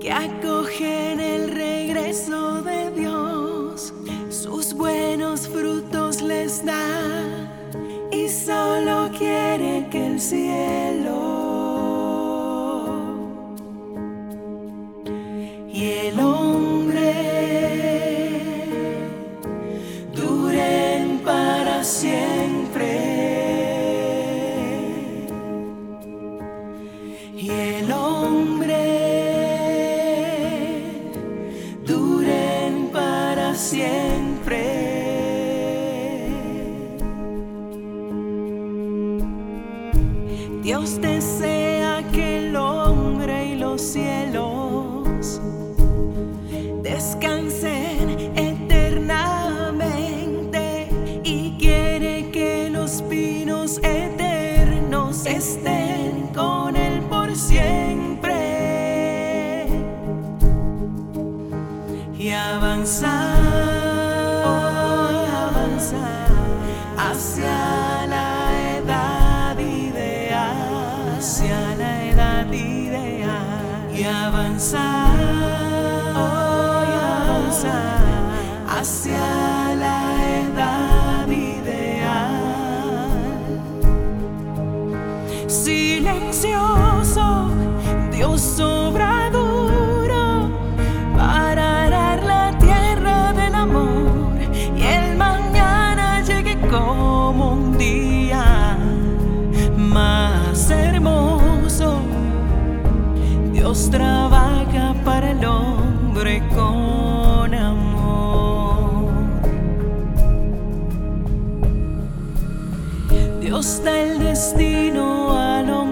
que acogen el regreso de Dios, sus buenos frutos les da y solo quiere que el cielo y el hombre duren para siempre. Y el hombre siempre. Dios desea que el hombre y los cielos descansen eternamente y quiere que los pinos eternos estén con él por siempre y avanzar, hacia la edad ideal, hacia la edad ideal y avanzar, y avanzar hacia la edad ideal. Silencioso, Dios obra Dios trabaja para el hombre con amor. Dios da el destino al hombre,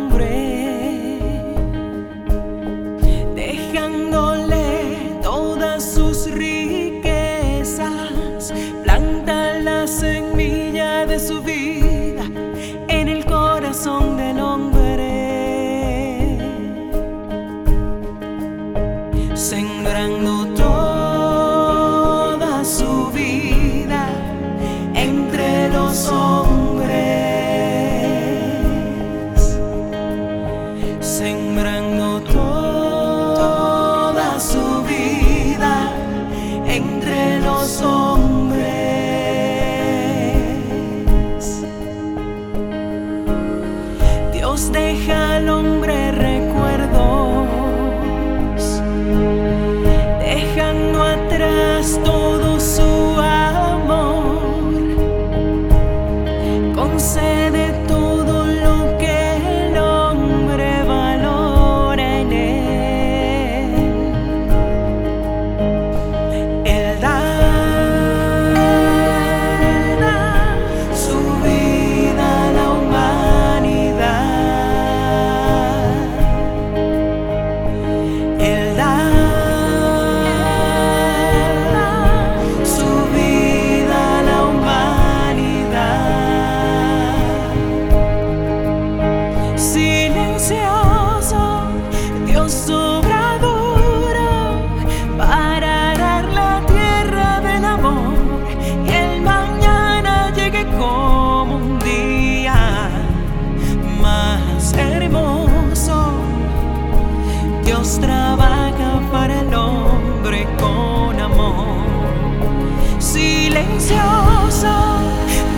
sembrando toda su vida entre los hombres, sembrando toda su vida entre los hombres. Dios deja al hombre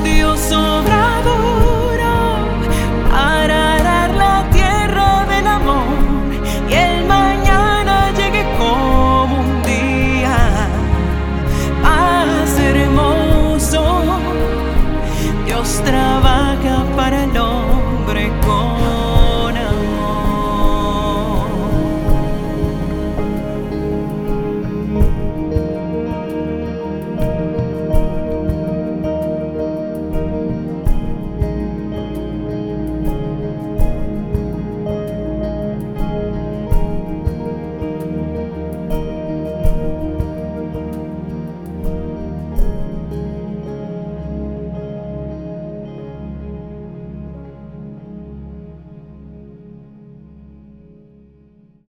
Dios